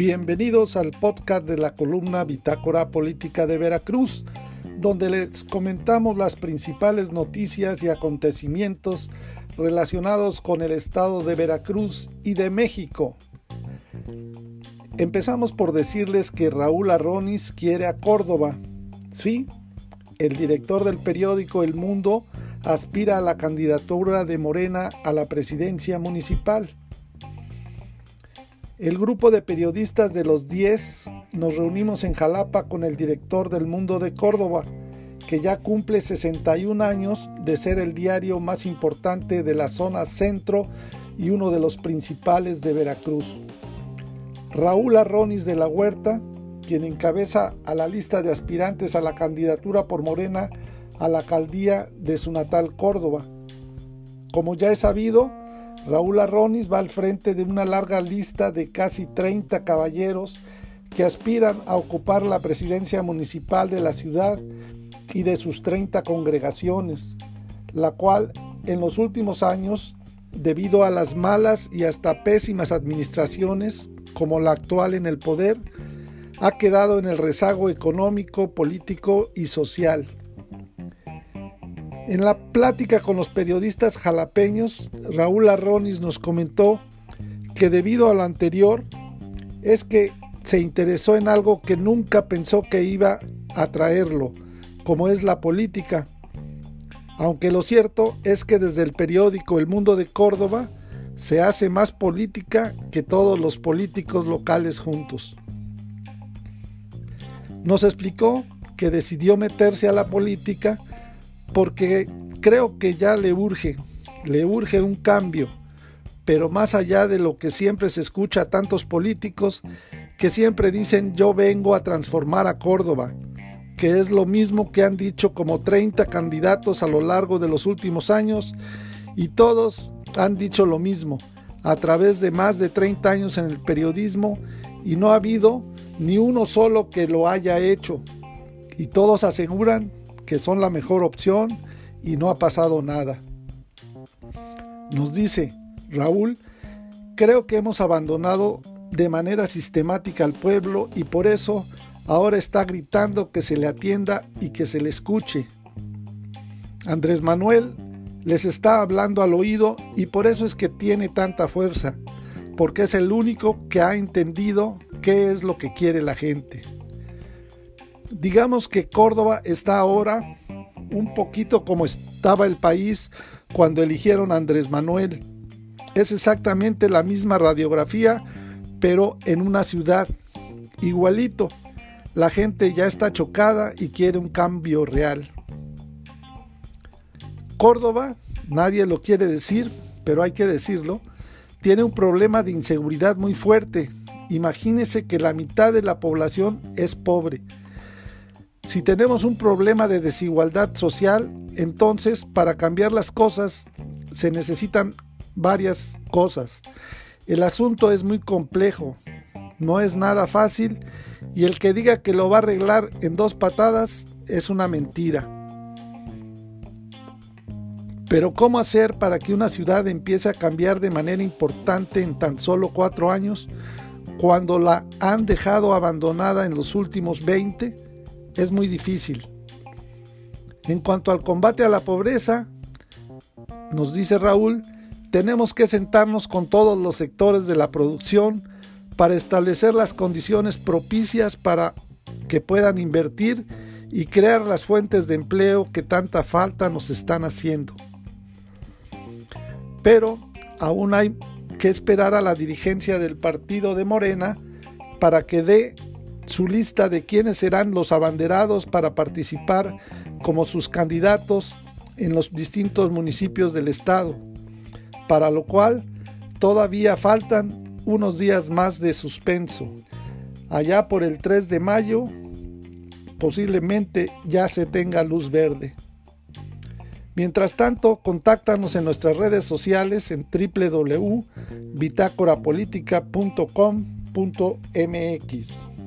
Bienvenidos al podcast de la columna Bitácora Política de Veracruz, donde les comentamos las principales noticias y acontecimientos relacionados con el estado de Veracruz y de México. Empezamos por decirles que Raúl Arronis quiere a Córdoba. Sí, el director del periódico El Mundo aspira a la candidatura de Morena a la presidencia municipal. El grupo de periodistas de los 10 nos reunimos en Jalapa con el director del Mundo de Córdoba, que ya cumple 61 años de ser el diario más importante de la zona centro y uno de los principales de Veracruz. Raúl Arronis de la Huerta, quien encabeza a la lista de aspirantes a la candidatura por Morena a la alcaldía de su natal Córdoba. Como ya es sabido, Raúl Arronis va al frente de una larga lista de casi 30 caballeros que aspiran a ocupar la presidencia municipal de la ciudad y de sus 30 congregaciones, la cual en los últimos años, debido a las malas y hasta pésimas administraciones como la actual en el poder, ha quedado en el rezago económico, político y social. En la plática con los periodistas jalapeños, Raúl Arronis nos comentó que debido a lo anterior es que se interesó en algo que nunca pensó que iba a traerlo, como es la política. Aunque lo cierto es que desde el periódico El Mundo de Córdoba se hace más política que todos los políticos locales juntos. Nos explicó que decidió meterse a la política porque creo que ya le urge, le urge un cambio, pero más allá de lo que siempre se escucha a tantos políticos que siempre dicen yo vengo a transformar a Córdoba, que es lo mismo que han dicho como 30 candidatos a lo largo de los últimos años y todos han dicho lo mismo. A través de más de 30 años en el periodismo y no ha habido ni uno solo que lo haya hecho. Y todos aseguran que son la mejor opción y no ha pasado nada. Nos dice Raúl, creo que hemos abandonado de manera sistemática al pueblo y por eso ahora está gritando que se le atienda y que se le escuche. Andrés Manuel les está hablando al oído y por eso es que tiene tanta fuerza, porque es el único que ha entendido qué es lo que quiere la gente. Digamos que Córdoba está ahora un poquito como estaba el país cuando eligieron a Andrés Manuel. Es exactamente la misma radiografía, pero en una ciudad. Igualito. La gente ya está chocada y quiere un cambio real. Córdoba, nadie lo quiere decir, pero hay que decirlo, tiene un problema de inseguridad muy fuerte. Imagínese que la mitad de la población es pobre si tenemos un problema de desigualdad social, entonces para cambiar las cosas se necesitan varias cosas. El asunto es muy complejo, no es nada fácil y el que diga que lo va a arreglar en dos patadas es una mentira. Pero ¿cómo hacer para que una ciudad empiece a cambiar de manera importante en tan solo cuatro años cuando la han dejado abandonada en los últimos 20? Es muy difícil. En cuanto al combate a la pobreza, nos dice Raúl, tenemos que sentarnos con todos los sectores de la producción para establecer las condiciones propicias para que puedan invertir y crear las fuentes de empleo que tanta falta nos están haciendo. Pero aún hay que esperar a la dirigencia del partido de Morena para que dé su lista de quiénes serán los abanderados para participar como sus candidatos en los distintos municipios del estado, para lo cual todavía faltan unos días más de suspenso. Allá por el 3 de mayo posiblemente ya se tenga luz verde. Mientras tanto, contáctanos en nuestras redes sociales en www.bitácorapolítica.com.mx.